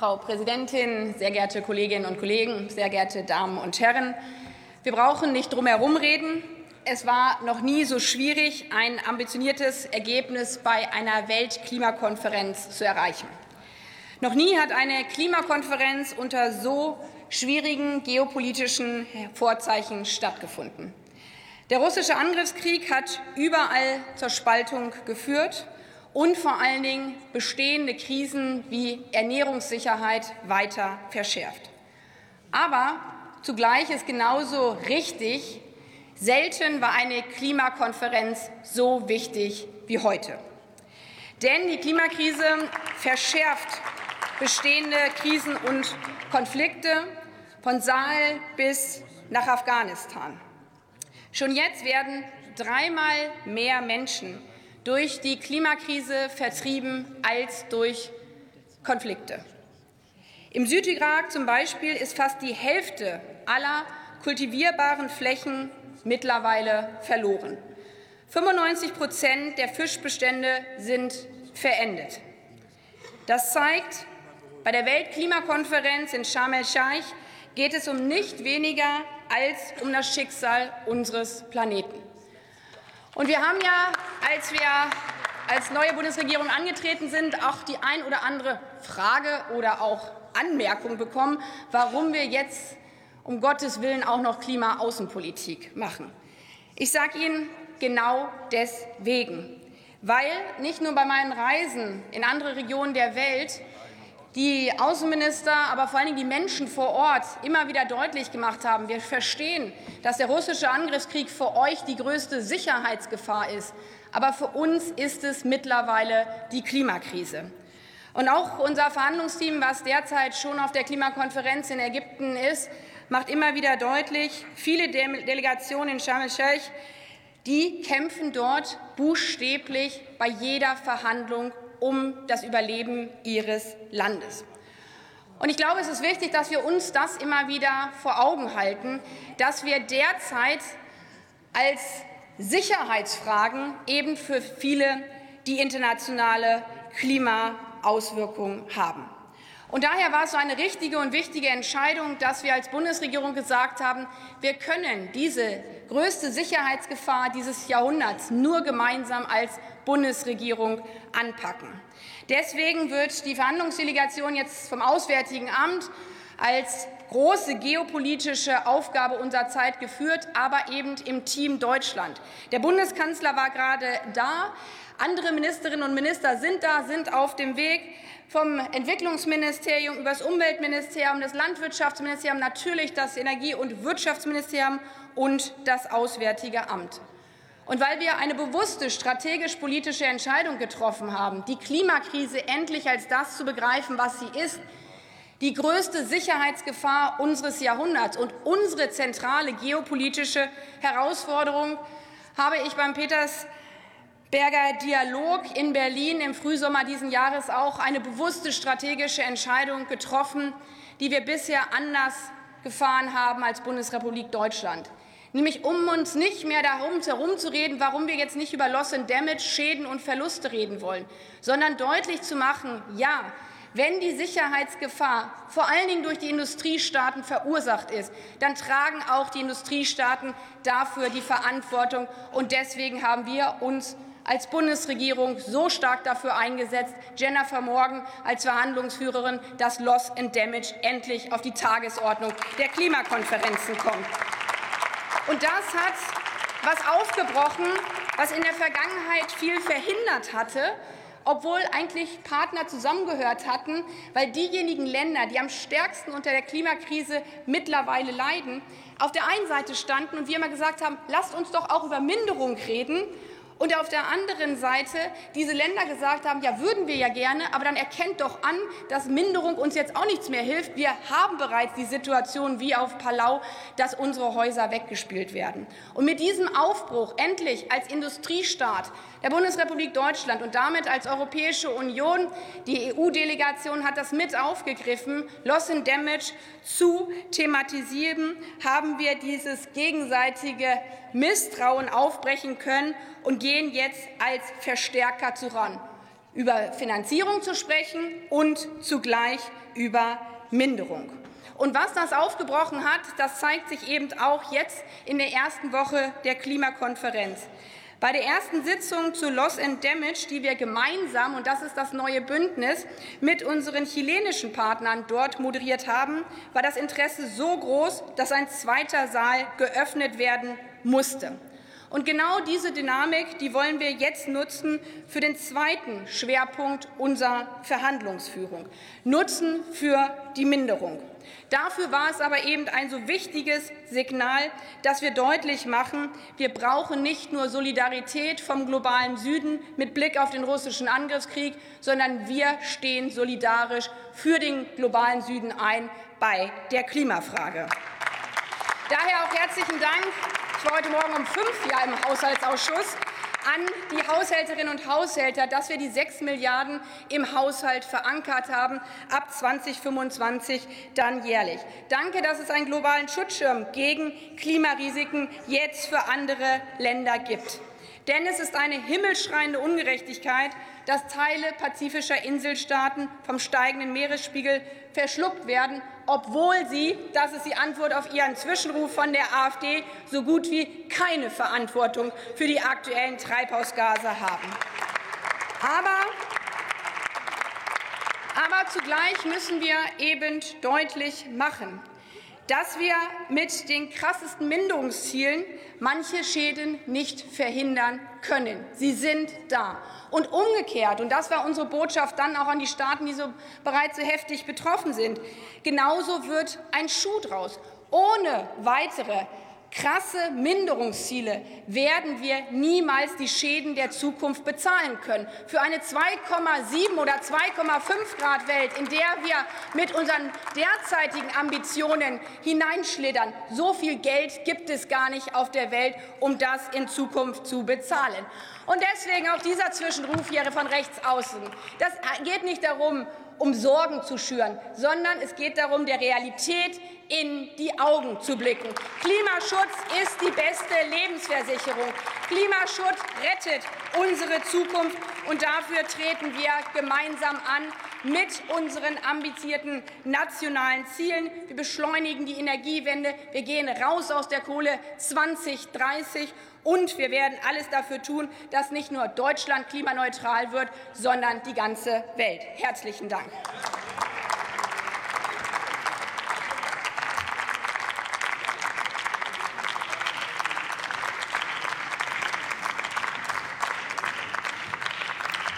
Frau Präsidentin, sehr geehrte Kolleginnen und Kollegen, sehr geehrte Damen und Herren! Wir brauchen nicht drum herum reden. Es war noch nie so schwierig, ein ambitioniertes Ergebnis bei einer Weltklimakonferenz zu erreichen. Noch nie hat eine Klimakonferenz unter so schwierigen geopolitischen Vorzeichen stattgefunden. Der russische Angriffskrieg hat überall zur Spaltung geführt und vor allen Dingen bestehende Krisen wie Ernährungssicherheit weiter verschärft. Aber zugleich ist genauso richtig, selten war eine Klimakonferenz so wichtig wie heute. Denn die Klimakrise verschärft bestehende Krisen und Konflikte von Sahel bis nach Afghanistan. Schon jetzt werden dreimal mehr Menschen durch die Klimakrise vertrieben als durch Konflikte. Im Südirak zum Beispiel ist fast die Hälfte aller kultivierbaren Flächen mittlerweile verloren. 95 Prozent der Fischbestände sind verendet. Das zeigt, bei der Weltklimakonferenz in Sharm el-Sheikh geht es um nicht weniger als um das Schicksal unseres Planeten. Und wir haben ja, als wir als neue Bundesregierung angetreten sind, auch die ein oder andere Frage oder auch Anmerkung bekommen, warum wir jetzt um Gottes Willen auch noch Klimaaußenpolitik machen. Ich sage Ihnen genau deswegen, weil nicht nur bei meinen Reisen in andere Regionen der Welt die Außenminister, aber vor allen Dingen die Menschen vor Ort immer wieder deutlich gemacht haben, wir verstehen, dass der russische Angriffskrieg für euch die größte Sicherheitsgefahr ist. Aber für uns ist es mittlerweile die Klimakrise. Und auch unser Verhandlungsteam, was derzeit schon auf der Klimakonferenz in Ägypten ist, macht immer wieder deutlich, viele Delegationen in Sharm el-Sheikh, die kämpfen dort buchstäblich bei jeder Verhandlung um das Überleben ihres Landes. Und ich glaube, es ist wichtig, dass wir uns das immer wieder vor Augen halten, dass wir derzeit als Sicherheitsfragen eben für viele die internationale Klimaauswirkung haben. Und daher war es so eine richtige und wichtige Entscheidung, dass wir als Bundesregierung gesagt haben, wir können diese größte Sicherheitsgefahr dieses Jahrhunderts nur gemeinsam als Bundesregierung anpacken. Deswegen wird die Verhandlungsdelegation jetzt vom Auswärtigen Amt als große geopolitische Aufgabe unserer Zeit geführt, aber eben im Team Deutschland. Der Bundeskanzler war gerade da, andere Ministerinnen und Minister sind da, sind auf dem Weg vom Entwicklungsministerium über das Umweltministerium, das Landwirtschaftsministerium, natürlich das Energie- und Wirtschaftsministerium und das Auswärtige Amt. Und weil wir eine bewusste strategisch-politische Entscheidung getroffen haben, die Klimakrise endlich als das zu begreifen, was sie ist, die größte Sicherheitsgefahr unseres Jahrhunderts und unsere zentrale geopolitische Herausforderung, habe ich beim Peters Berger Dialog in Berlin im Frühsommer diesen Jahres auch eine bewusste strategische Entscheidung getroffen, die wir bisher anders gefahren haben als Bundesrepublik Deutschland. Nämlich um uns nicht mehr darum herumzureden, warum wir jetzt nicht über Loss and Damage, Schäden und Verluste reden wollen, sondern deutlich zu machen, ja, wenn die Sicherheitsgefahr vor allen Dingen durch die Industriestaaten verursacht ist, dann tragen auch die Industriestaaten dafür die Verantwortung. Und deswegen haben wir uns als Bundesregierung so stark dafür eingesetzt, Jennifer Morgan als Verhandlungsführerin, dass Loss and Damage endlich auf die Tagesordnung der Klimakonferenzen kommt. Und das hat was aufgebrochen, was in der Vergangenheit viel verhindert hatte, obwohl eigentlich Partner zusammengehört hatten, weil diejenigen Länder, die am stärksten unter der Klimakrise mittlerweile leiden, auf der einen Seite standen und wir immer gesagt haben, lasst uns doch auch über Minderung reden und auf der anderen Seite diese Länder gesagt haben, ja, würden wir ja gerne, aber dann erkennt doch an, dass Minderung uns jetzt auch nichts mehr hilft. Wir haben bereits die Situation wie auf Palau, dass unsere Häuser weggespielt werden. Und mit diesem Aufbruch endlich als Industriestaat der Bundesrepublik Deutschland und damit als Europäische Union, die EU-Delegation hat das mit aufgegriffen, Loss and Damage zu thematisieren, haben wir dieses gegenseitige Misstrauen aufbrechen können und gehen jetzt als Verstärker zu ran. über Finanzierung zu sprechen und zugleich über Minderung. Und was das aufgebrochen hat, das zeigt sich eben auch jetzt in der ersten Woche der Klimakonferenz. Bei der ersten Sitzung zu Loss and Damage, die wir gemeinsam, und das ist das neue Bündnis, mit unseren chilenischen Partnern dort moderiert haben, war das Interesse so groß, dass ein zweiter Saal geöffnet werden musste. Und genau diese Dynamik, die wollen wir jetzt nutzen für den zweiten Schwerpunkt unserer Verhandlungsführung. Nutzen für die Minderung. Dafür war es aber eben ein so wichtiges Signal, dass wir deutlich machen, wir brauchen nicht nur Solidarität vom globalen Süden mit Blick auf den russischen Angriffskrieg, sondern wir stehen solidarisch für den globalen Süden ein bei der Klimafrage. Daher auch herzlichen Dank. Ich war heute Morgen um fünf Jahre im Haushaltsausschuss an die Haushälterinnen und Haushälter, dass wir die 6 Milliarden im Haushalt verankert haben, ab 2025 dann jährlich. Danke, dass es einen globalen Schutzschirm gegen Klimarisiken jetzt für andere Länder gibt. Denn es ist eine himmelschreiende Ungerechtigkeit, dass Teile pazifischer Inselstaaten vom steigenden Meeresspiegel verschluckt werden, obwohl sie, das ist die Antwort auf Ihren Zwischenruf von der AfD, so gut wie keine Verantwortung für die aktuellen Treibhausgase haben. Aber aber zugleich müssen wir eben deutlich machen, dass wir mit den krassesten Minderungszielen manche Schäden nicht verhindern können. Sie sind da. Und umgekehrt, und das war unsere Botschaft dann auch an die Staaten, die so bereits so heftig betroffen sind, genauso wird ein Schuh draus. Ohne weitere krasse Minderungsziele werden wir niemals die Schäden der Zukunft bezahlen können. Für eine 2,7 oder 2,5 Grad Welt, in der wir mit unseren derzeitigen Ambitionen hineinschlittern, so viel Geld gibt es gar nicht auf der Welt, um das in Zukunft zu bezahlen. Und deswegen auch dieser Zwischenruf hier von rechts außen. Das geht nicht darum, um Sorgen zu schüren, sondern es geht darum, der Realität in die Augen zu blicken. Klimaschutz ist die beste Lebensversicherung. Klimaschutz rettet unsere Zukunft, und dafür treten wir gemeinsam an mit unseren ambitionierten nationalen Zielen. Wir beschleunigen die Energiewende. Wir gehen raus aus der Kohle 2030. Und wir werden alles dafür tun, dass nicht nur Deutschland klimaneutral wird, sondern die ganze Welt. Herzlichen Dank.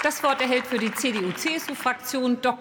Das Wort erhält für die CDU-CSU-Fraktion Dr.